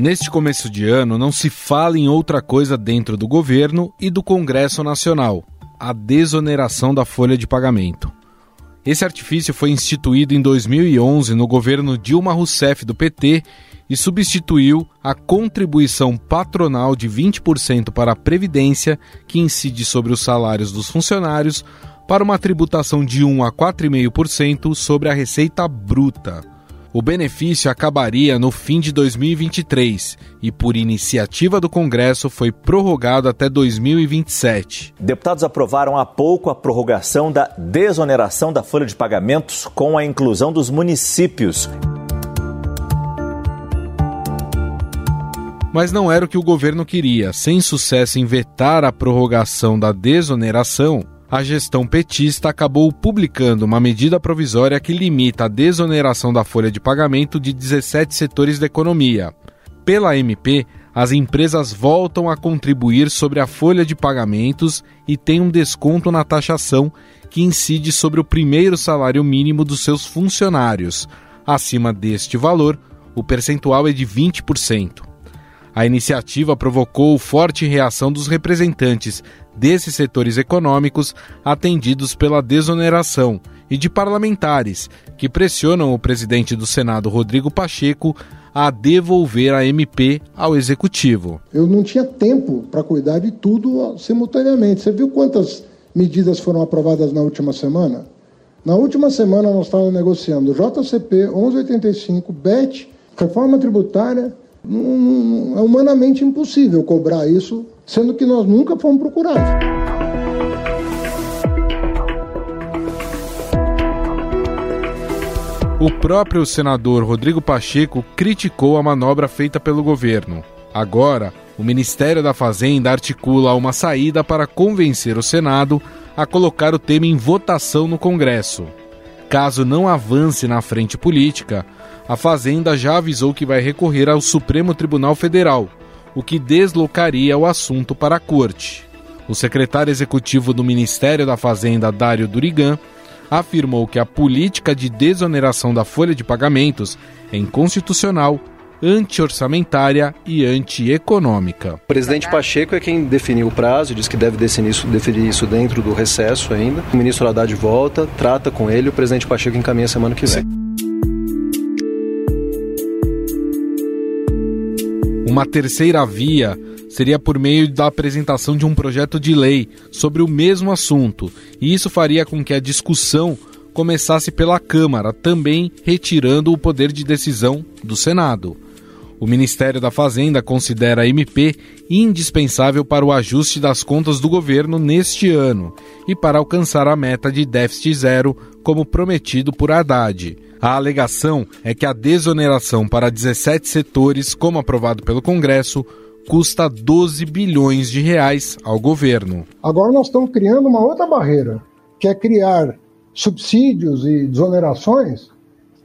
Neste começo de ano, não se fala em outra coisa dentro do governo e do Congresso Nacional: a desoneração da folha de pagamento. Esse artifício foi instituído em 2011 no governo Dilma Rousseff do PT e substituiu a contribuição patronal de 20% para a Previdência, que incide sobre os salários dos funcionários, para uma tributação de 1 a 4,5% sobre a receita bruta. O benefício acabaria no fim de 2023 e, por iniciativa do Congresso, foi prorrogado até 2027. Deputados aprovaram há pouco a prorrogação da desoneração da folha de pagamentos com a inclusão dos municípios. Mas não era o que o governo queria. Sem sucesso em vetar a prorrogação da desoneração, a gestão petista acabou publicando uma medida provisória que limita a desoneração da folha de pagamento de 17 setores da economia. Pela MP, as empresas voltam a contribuir sobre a folha de pagamentos e têm um desconto na taxação que incide sobre o primeiro salário mínimo dos seus funcionários. Acima deste valor, o percentual é de 20%. A iniciativa provocou forte reação dos representantes desses setores econômicos atendidos pela desoneração e de parlamentares que pressionam o presidente do Senado, Rodrigo Pacheco, a devolver a MP ao executivo. Eu não tinha tempo para cuidar de tudo simultaneamente. Você viu quantas medidas foram aprovadas na última semana? Na última semana nós estávamos negociando JCP 1185, BET, reforma tributária, é humanamente impossível cobrar isso, sendo que nós nunca fomos procurados. O próprio senador Rodrigo Pacheco criticou a manobra feita pelo governo. Agora, o Ministério da Fazenda articula uma saída para convencer o Senado a colocar o tema em votação no Congresso. Caso não avance na frente política, a Fazenda já avisou que vai recorrer ao Supremo Tribunal Federal, o que deslocaria o assunto para a Corte. O secretário executivo do Ministério da Fazenda, Dário Durigan, afirmou que a política de desoneração da folha de pagamentos é inconstitucional, anti-orçamentária e anti-econômica. O presidente Pacheco é quem definiu o prazo, diz que deve definir isso, definir isso dentro do recesso ainda. O ministro Haddad volta, trata com ele, o presidente Pacheco encaminha semana que vem. Uma terceira via seria por meio da apresentação de um projeto de lei sobre o mesmo assunto, e isso faria com que a discussão começasse pela Câmara, também retirando o poder de decisão do Senado. O Ministério da Fazenda considera a MP indispensável para o ajuste das contas do governo neste ano e para alcançar a meta de déficit zero, como prometido por Haddad. A alegação é que a desoneração para 17 setores, como aprovado pelo Congresso, custa 12 bilhões de reais ao governo. Agora nós estamos criando uma outra barreira, que é criar subsídios e desonerações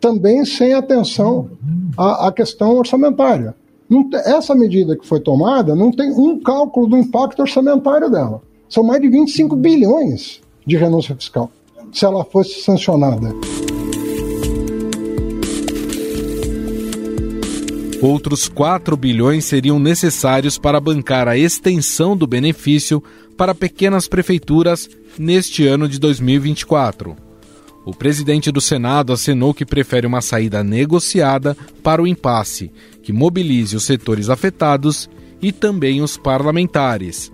também sem atenção à, à questão orçamentária. essa medida que foi tomada não tem um cálculo do impacto orçamentário dela. São mais de 25 bilhões de renúncia fiscal, se ela fosse sancionada. Outros 4 bilhões seriam necessários para bancar a extensão do benefício para pequenas prefeituras neste ano de 2024. O presidente do Senado acenou que prefere uma saída negociada para o impasse, que mobilize os setores afetados e também os parlamentares.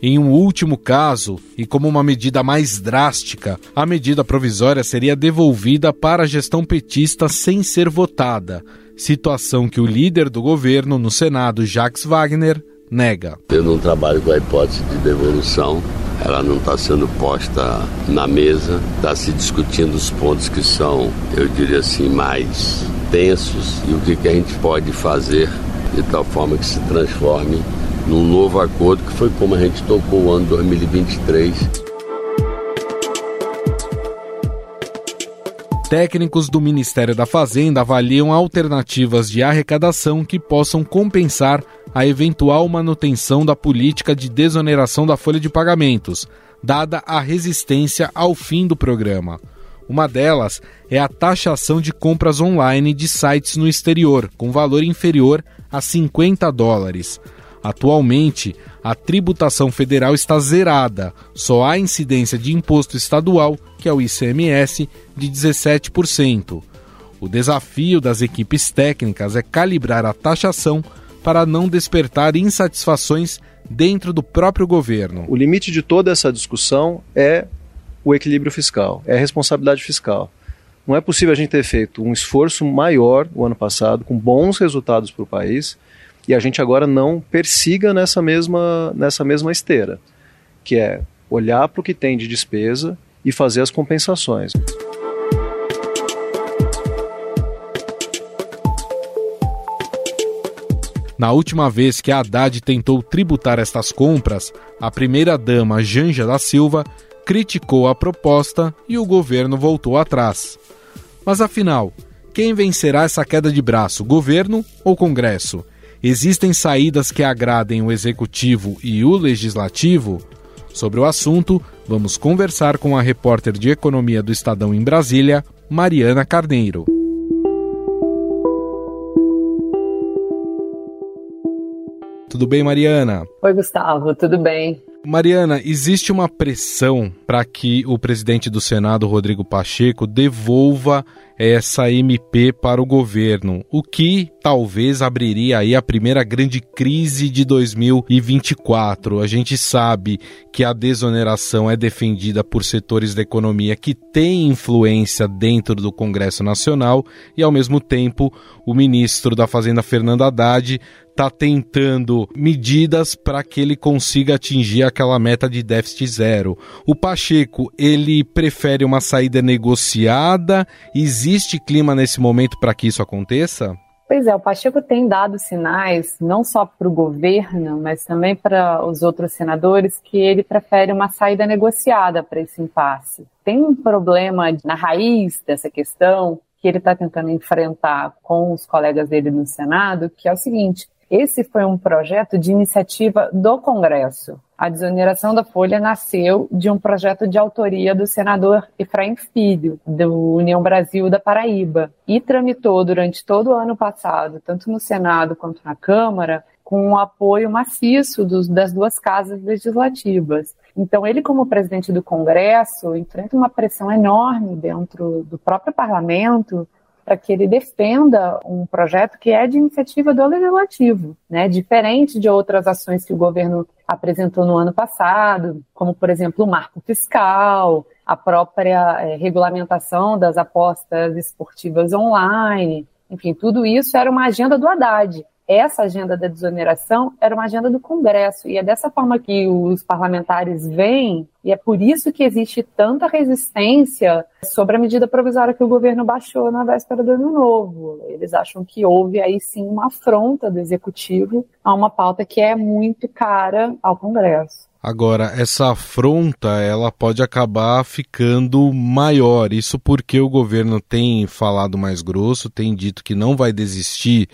Em um último caso, e como uma medida mais drástica, a medida provisória seria devolvida para a gestão petista sem ser votada, situação que o líder do governo no Senado, Jacques Wagner, nega. Eu não trabalho com a hipótese de devolução, ela não está sendo posta na mesa, está se discutindo os pontos que são, eu diria assim, mais tensos e o que, que a gente pode fazer de tal forma que se transforme num novo acordo, que foi como a gente tocou o ano 2023. Técnicos do Ministério da Fazenda avaliam alternativas de arrecadação que possam compensar a eventual manutenção da política de desoneração da folha de pagamentos, dada a resistência ao fim do programa. Uma delas é a taxação de compras online de sites no exterior, com valor inferior a 50 dólares. Atualmente, a tributação federal está zerada, só há incidência de imposto estadual, que é o ICMS, de 17%. O desafio das equipes técnicas é calibrar a taxação para não despertar insatisfações dentro do próprio governo. O limite de toda essa discussão é o equilíbrio fiscal, é a responsabilidade fiscal. Não é possível a gente ter feito um esforço maior o ano passado, com bons resultados para o país, e a gente agora não persiga nessa mesma, nessa mesma esteira, que é olhar para o que tem de despesa e fazer as compensações. Na última vez que a Haddad tentou tributar estas compras, a primeira-dama Janja da Silva criticou a proposta e o governo voltou atrás. Mas afinal, quem vencerá essa queda de braço, governo ou Congresso? Existem saídas que agradem o executivo e o legislativo? Sobre o assunto, vamos conversar com a repórter de economia do Estadão em Brasília, Mariana Carneiro. Tudo bem, Mariana? Oi, Gustavo, tudo bem? Mariana, existe uma pressão para que o presidente do Senado, Rodrigo Pacheco, devolva essa MP para o governo, o que talvez abriria aí a primeira grande crise de 2024. A gente sabe que a desoneração é defendida por setores da economia que têm influência dentro do Congresso Nacional e, ao mesmo tempo, o ministro da Fazenda, Fernando Haddad, está tentando medidas para que ele consiga atingir aquela meta de déficit zero. O Pacheco, ele prefere uma saída negociada? Existe clima nesse momento para que isso aconteça? Pois é, o Pacheco tem dado sinais, não só para o governo, mas também para os outros senadores, que ele prefere uma saída negociada para esse impasse. Tem um problema na raiz dessa questão que ele está tentando enfrentar com os colegas dele no Senado, que é o seguinte: esse foi um projeto de iniciativa do Congresso. A desoneração da folha nasceu de um projeto de autoria do senador Efraim Filho, do União Brasil da Paraíba, e tramitou durante todo o ano passado, tanto no Senado quanto na Câmara, com o apoio maciço dos, das duas casas legislativas. Então, ele, como presidente do Congresso, enfrenta uma pressão enorme dentro do próprio parlamento para que ele defenda um projeto que é de iniciativa do legislativo, né? Diferente de outras ações que o governo apresentou no ano passado, como por exemplo o marco fiscal, a própria é, regulamentação das apostas esportivas online, enfim, tudo isso era uma agenda do Haddad essa agenda da desoneração era uma agenda do Congresso, e é dessa forma que os parlamentares veem, e é por isso que existe tanta resistência sobre a medida provisória que o governo baixou na véspera do ano novo. Eles acham que houve aí sim uma afronta do executivo a uma pauta que é muito cara ao Congresso. Agora, essa afronta, ela pode acabar ficando maior. Isso porque o governo tem falado mais grosso, tem dito que não vai desistir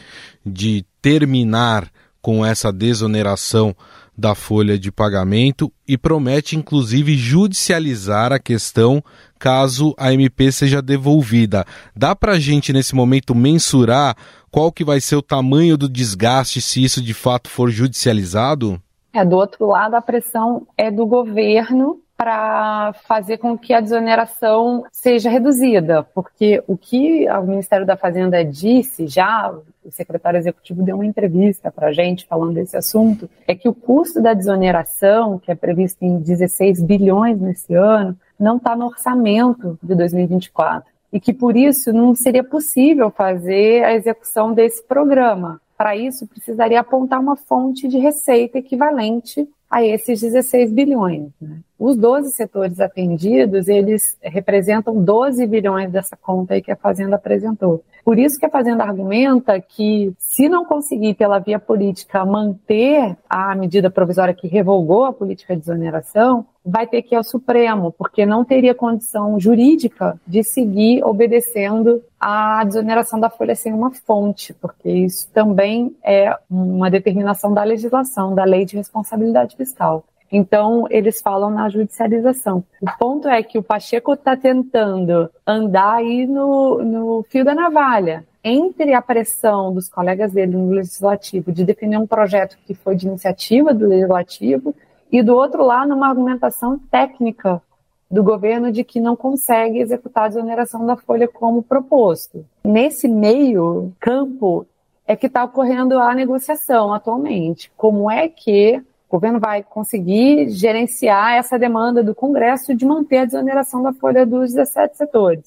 de terminar com essa desoneração da folha de pagamento e promete inclusive judicializar a questão caso a MP seja devolvida. Dá para a gente nesse momento mensurar qual que vai ser o tamanho do desgaste se isso de fato for judicializado? É, do outro lado, a pressão é do governo para fazer com que a desoneração seja reduzida, porque o que o Ministério da Fazenda disse já, o secretário executivo deu uma entrevista para a gente falando desse assunto, é que o custo da desoneração, que é previsto em 16 bilhões nesse ano, não está no orçamento de 2024 e que por isso não seria possível fazer a execução desse programa. Para isso, precisaria apontar uma fonte de receita equivalente a esses 16 bilhões. Né? Os 12 setores atendidos, eles representam 12 bilhões dessa conta aí que a Fazenda apresentou. Por isso que a Fazenda argumenta que, se não conseguir, pela via política, manter a medida provisória que revogou a política de exoneração, vai ter que ir ao Supremo, porque não teria condição jurídica de seguir obedecendo a desoneração da folha sem uma fonte, porque isso também é uma determinação da legislação, da lei de responsabilidade fiscal. Então, eles falam na judicialização. O ponto é que o Pacheco está tentando andar aí no, no fio da navalha entre a pressão dos colegas dele no legislativo de defender um projeto que foi de iniciativa do legislativo e do outro lado uma argumentação técnica do governo de que não consegue executar a desoneração da folha como proposto. Nesse meio campo é que está ocorrendo a negociação atualmente. Como é que o governo vai conseguir gerenciar essa demanda do Congresso de manter a desoneração da folha dos 17 setores?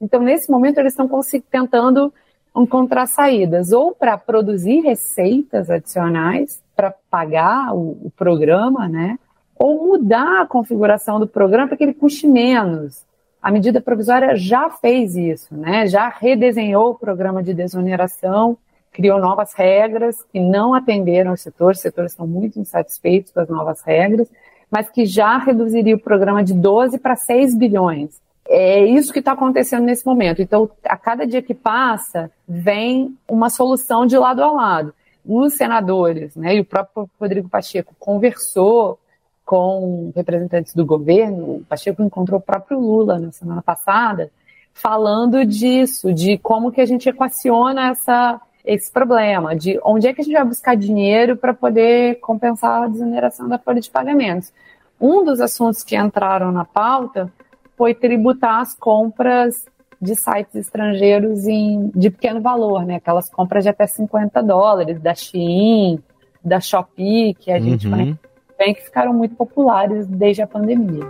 Então, nesse momento, eles estão tentando encontrar saídas ou para produzir receitas adicionais para pagar o, o programa, né? ou mudar a configuração do programa para que ele custe menos. A medida provisória já fez isso, né? já redesenhou o programa de desoneração, criou novas regras que não atenderam os setores, os setores estão muito insatisfeitos com as novas regras, mas que já reduziria o programa de 12 para 6 bilhões. É isso que está acontecendo nesse momento. Então, a cada dia que passa, vem uma solução de lado a lado. Os senadores, né, e o próprio Rodrigo Pacheco conversou com representantes do governo, o Pacheco encontrou o próprio Lula na semana passada, falando disso, de como que a gente equaciona essa, esse problema, de onde é que a gente vai buscar dinheiro para poder compensar a desoneração da folha de pagamentos. Um dos assuntos que entraram na pauta foi tributar as compras de sites estrangeiros em, de pequeno valor, né? Aquelas compras de até 50 dólares, da Shein, da Shopee, que a gente uhum bem que ficaram muito populares desde a pandemia.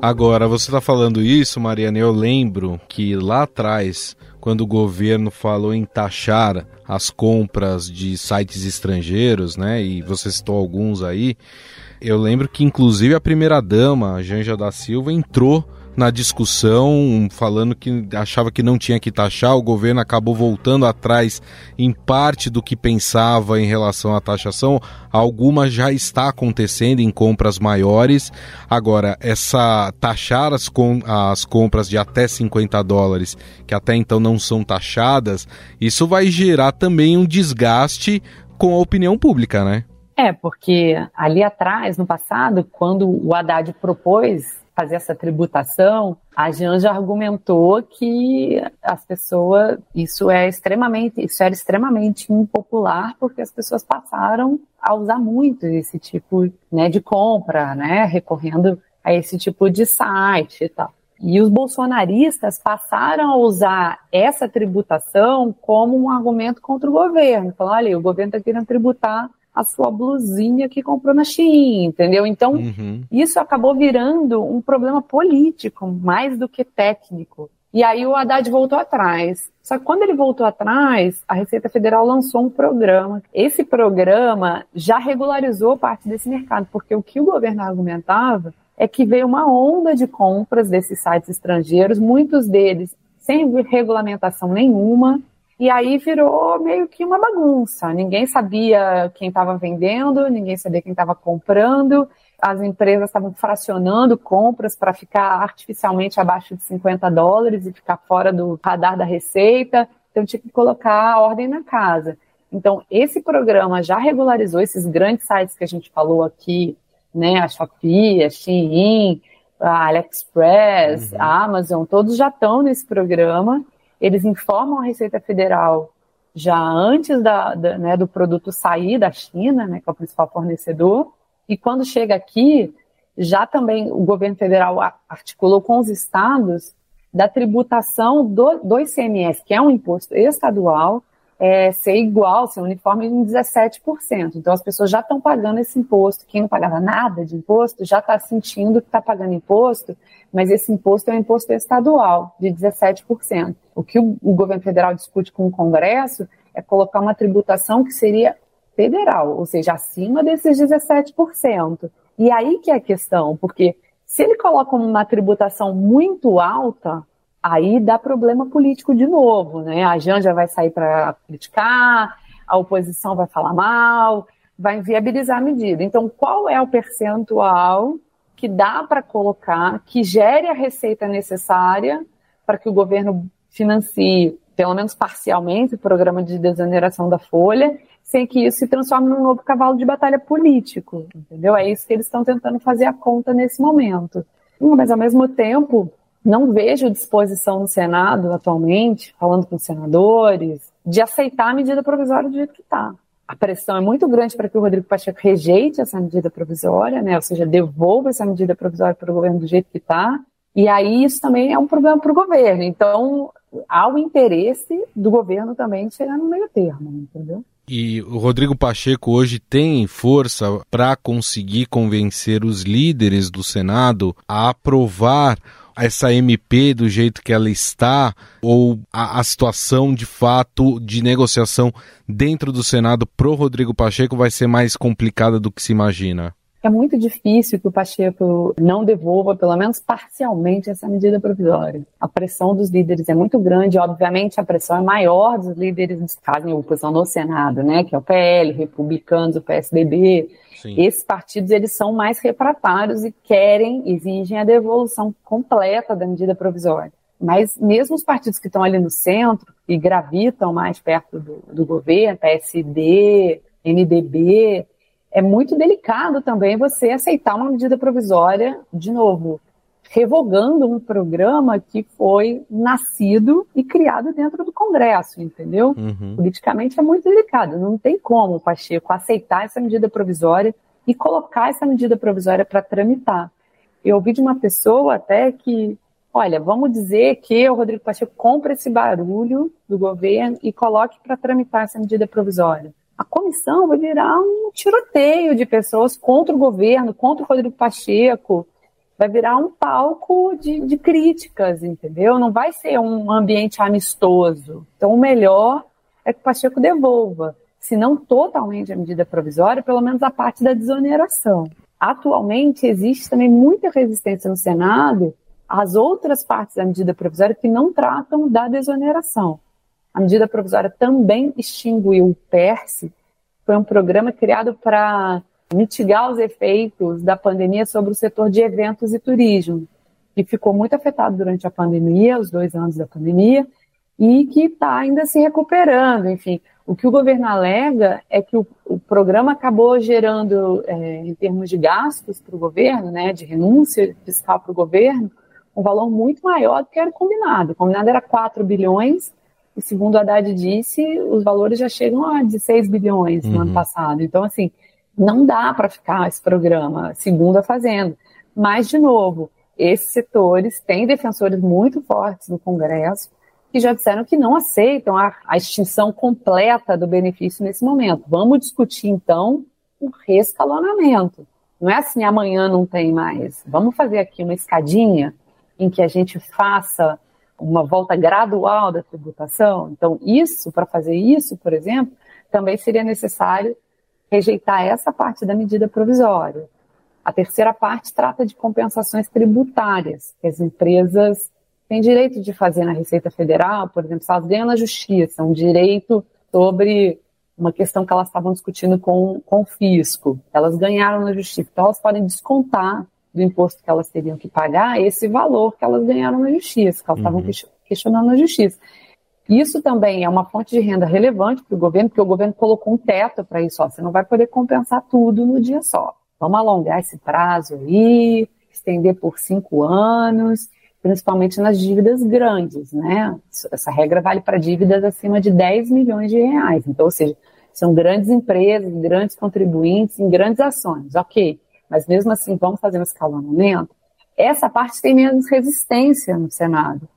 Agora, você está falando isso, Mariana, eu lembro que lá atrás, quando o governo falou em taxar as compras de sites estrangeiros, né, e você citou alguns aí, eu lembro que inclusive a primeira-dama, Janja da Silva, entrou na discussão, falando que achava que não tinha que taxar, o governo acabou voltando atrás em parte do que pensava em relação à taxação. Alguma já está acontecendo em compras maiores. Agora, essa taxar as, com, as compras de até 50 dólares, que até então não são taxadas, isso vai gerar também um desgaste com a opinião pública, né? É, porque ali atrás, no passado, quando o Haddad propôs fazer essa tributação, a Janja argumentou que as pessoas, isso é extremamente, isso era extremamente impopular porque as pessoas passaram a usar muito esse tipo né, de compra, né, recorrendo a esse tipo de site e tal. E os bolsonaristas passaram a usar essa tributação como um argumento contra o governo. Falando, olha, o governo está querendo tributar a sua blusinha que comprou na Shein, entendeu? Então, uhum. isso acabou virando um problema político mais do que técnico. E aí o Haddad voltou atrás. Só que quando ele voltou atrás, a Receita Federal lançou um programa. Esse programa já regularizou parte desse mercado, porque o que o governo argumentava é que veio uma onda de compras desses sites estrangeiros, muitos deles sem regulamentação nenhuma, e aí virou meio que uma bagunça. Ninguém sabia quem estava vendendo, ninguém sabia quem estava comprando. As empresas estavam fracionando compras para ficar artificialmente abaixo de 50 dólares e ficar fora do radar da receita. Então tinha que colocar a ordem na casa. Então, esse programa já regularizou esses grandes sites que a gente falou aqui, né? A Shopee, a Shein, a AliExpress, uhum. a Amazon, todos já estão nesse programa eles informam a Receita Federal já antes da, da, né, do produto sair da China, né, que é o principal fornecedor, e quando chega aqui, já também o governo federal articulou com os estados da tributação do, do ICMS, que é um imposto estadual, é, ser igual, ser uniforme em 17%. Então as pessoas já estão pagando esse imposto. Quem não pagava nada de imposto já está sentindo que está pagando imposto, mas esse imposto é um imposto estadual de 17%. O que o, o governo federal discute com o Congresso é colocar uma tributação que seria federal, ou seja, acima desses 17%. E aí que é a questão, porque se ele coloca uma tributação muito alta, aí dá problema político de novo, né? A Janja vai sair para criticar, a oposição vai falar mal, vai inviabilizar a medida. Então, qual é o percentual que dá para colocar, que gere a receita necessária para que o governo financie, pelo menos parcialmente, o programa de desoneração da folha, sem que isso se transforme num novo cavalo de batalha político, entendeu? É isso que eles estão tentando fazer a conta nesse momento. Mas, ao mesmo tempo, não vejo disposição no Senado atualmente, falando com senadores, de aceitar a medida provisória do jeito que está. A pressão é muito grande para que o Rodrigo Pacheco rejeite essa medida provisória, né? ou seja, devolva essa medida provisória para o governo do jeito que está. E aí isso também é um problema para o governo. Então, há o interesse do governo também de chegar no meio termo, entendeu? E o Rodrigo Pacheco hoje tem força para conseguir convencer os líderes do Senado a aprovar essa MP do jeito que ela está, ou a, a situação de fato de negociação dentro do Senado pro Rodrigo Pacheco vai ser mais complicada do que se imagina? É muito difícil que o Pacheco não devolva, pelo menos parcialmente, essa medida provisória. A pressão dos líderes é muito grande, obviamente a pressão é maior dos líderes que fazem oposição no Senado, né, que é o PL, republicanos, o PSDB. Sim. Esses partidos eles são mais refratários e querem, exigem a devolução completa da medida provisória. Mas mesmo os partidos que estão ali no centro e gravitam mais perto do, do governo, PSD, MDB, é muito delicado também você aceitar uma medida provisória, de novo, revogando um programa que foi nascido e criado dentro do Congresso, entendeu? Uhum. Politicamente é muito delicado. Não tem como o Pacheco aceitar essa medida provisória e colocar essa medida provisória para tramitar. Eu ouvi de uma pessoa até que, olha, vamos dizer que o Rodrigo Pacheco compre esse barulho do governo e coloque para tramitar essa medida provisória a comissão vai virar um tiroteio de pessoas contra o governo, contra o Rodrigo Pacheco, vai virar um palco de, de, críticas, entendeu? Não vai ser um ambiente amistoso. Então, o melhor é que o Pacheco devolva, se não totalmente a medida provisória, pelo menos a parte da desoneração. Atualmente, existe também muita resistência no Senado às outras partes da medida provisória que não tratam da desoneração. A medida provisória também extinguiu o PERSE, foi um programa criado para mitigar os efeitos da pandemia sobre o setor de eventos e turismo, que ficou muito afetado durante a pandemia, os dois anos da pandemia, e que está ainda se recuperando. Enfim, o que o governo alega é que o, o programa acabou gerando, é, em termos de gastos para o governo, né, de renúncia fiscal para o governo, um valor muito maior do que era combinado. O combinado era 4 bilhões, e segundo a Haddad disse, os valores já chegam a 16 bilhões no uhum. ano passado. Então, assim, não dá para ficar esse programa, segundo a Fazenda. Mas, de novo, esses setores têm defensores muito fortes no Congresso que já disseram que não aceitam a, a extinção completa do benefício nesse momento. Vamos discutir, então, um rescalonamento. Não é assim, amanhã não tem mais. Vamos fazer aqui uma escadinha em que a gente faça uma volta gradual da tributação. Então, isso, para fazer isso, por exemplo, também seria necessário rejeitar essa parte da medida provisória. A terceira parte trata de compensações tributárias, que as empresas têm direito de fazer na Receita Federal, por exemplo, se elas ganham na justiça, um direito sobre uma questão que elas estavam discutindo com, com o fisco. Elas ganharam na justiça, então elas podem descontar do imposto que elas teriam que pagar esse valor que elas ganharam na justiça, que elas estavam uhum. questionando na justiça. Isso também é uma fonte de renda relevante para o governo, porque o governo colocou um teto para isso. Ó, você não vai poder compensar tudo no dia só. Vamos alongar esse prazo aí, estender por cinco anos, principalmente nas dívidas grandes, né? Essa regra vale para dívidas acima de 10 milhões de reais. Então, ou seja, são grandes empresas, grandes contribuintes em grandes ações. Ok mas mesmo assim vamos fazer um escalonamento, essa parte tem menos resistência no Senado.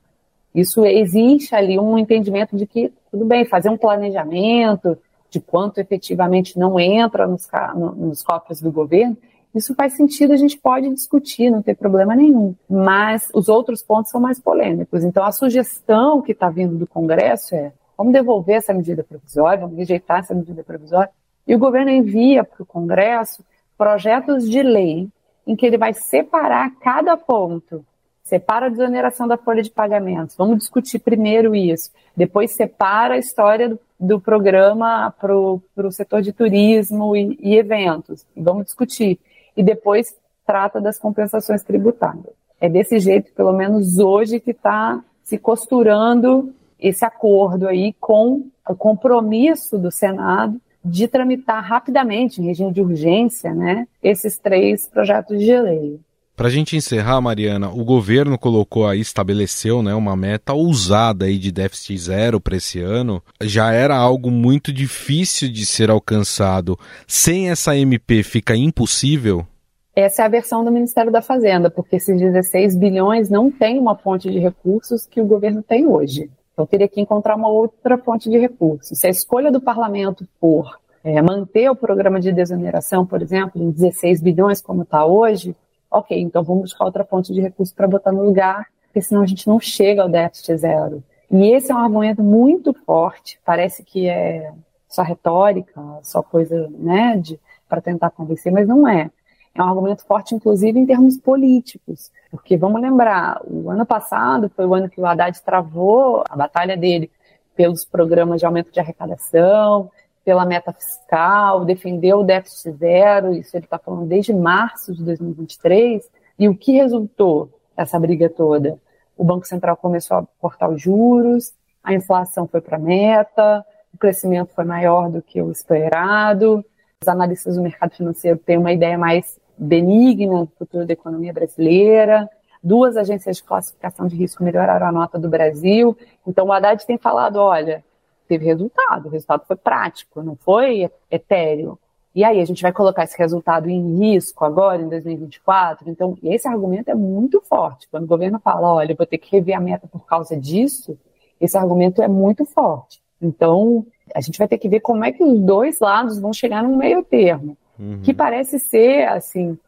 Isso existe ali um entendimento de que, tudo bem, fazer um planejamento de quanto efetivamente não entra nos, nos cofres do governo, isso faz sentido, a gente pode discutir, não tem problema nenhum. Mas os outros pontos são mais polêmicos. Então, a sugestão que está vindo do Congresso é: vamos devolver essa medida provisória, vamos rejeitar essa medida provisória, e o governo envia para o Congresso projetos de lei em que ele vai separar cada ponto. Separa a desoneração da folha de pagamentos. Vamos discutir primeiro isso. Depois separa a história do, do programa para o setor de turismo e, e eventos. Vamos discutir. E depois trata das compensações tributárias. É desse jeito, pelo menos hoje, que está se costurando esse acordo aí com o compromisso do Senado de tramitar rapidamente, em regime de urgência, né, esses três projetos de lei. Para a gente encerrar, Mariana, o governo colocou aí, estabeleceu né, uma meta ousada aí de déficit zero para esse ano. Já era algo muito difícil de ser alcançado. Sem essa MP fica impossível? Essa é a versão do Ministério da Fazenda, porque esses 16 bilhões não tem uma fonte de recursos que o governo tem hoje. Então teria que encontrar uma outra fonte de recursos. Se a escolha do parlamento for é, manter o programa de desoneração, por exemplo, em 16 bilhões como está hoje, ok, então vamos buscar outra fonte de recurso para botar no lugar, porque senão a gente não chega ao déficit zero. E esse é um argumento muito forte, parece que é só retórica, só coisa, né, para tentar convencer, mas não é. É um argumento forte, inclusive, em termos políticos, porque vamos lembrar, o ano passado foi o ano que o Haddad travou a batalha dele pelos programas de aumento de arrecadação, pela meta fiscal, defendeu o déficit zero, isso ele está falando desde março de 2023, e o que resultou essa briga toda? O Banco Central começou a cortar os juros, a inflação foi para a meta, o crescimento foi maior do que o esperado, os analistas do mercado financeiro têm uma ideia mais benigna do futuro da economia brasileira, duas agências de classificação de risco melhoraram a nota do Brasil, então o Haddad tem falado, olha, teve resultado, o resultado foi prático, não foi etéreo. E aí, a gente vai colocar esse resultado em risco agora, em 2024? Então, esse argumento é muito forte. Quando o governo fala, olha, eu vou ter que rever a meta por causa disso, esse argumento é muito forte. Então, a gente vai ter que ver como é que os dois lados vão chegar num meio termo, uhum. que parece ser, assim,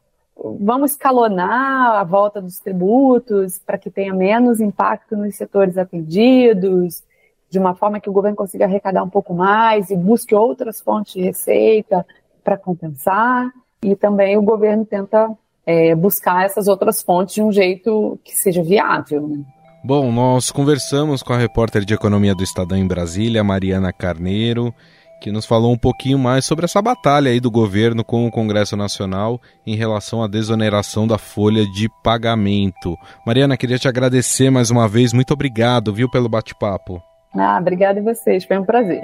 vamos escalonar a volta dos tributos para que tenha menos impacto nos setores atendidos, de uma forma que o governo consiga arrecadar um pouco mais e busque outras fontes de receita para compensar. E também o governo tenta é, buscar essas outras fontes de um jeito que seja viável. Né? Bom, nós conversamos com a repórter de economia do Estadão em Brasília, Mariana Carneiro, que nos falou um pouquinho mais sobre essa batalha aí do governo com o Congresso Nacional em relação à desoneração da folha de pagamento. Mariana, queria te agradecer mais uma vez. Muito obrigado, viu, pelo bate-papo. Ah, obrigada a vocês, foi um prazer.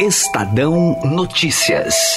Estadão Notícias.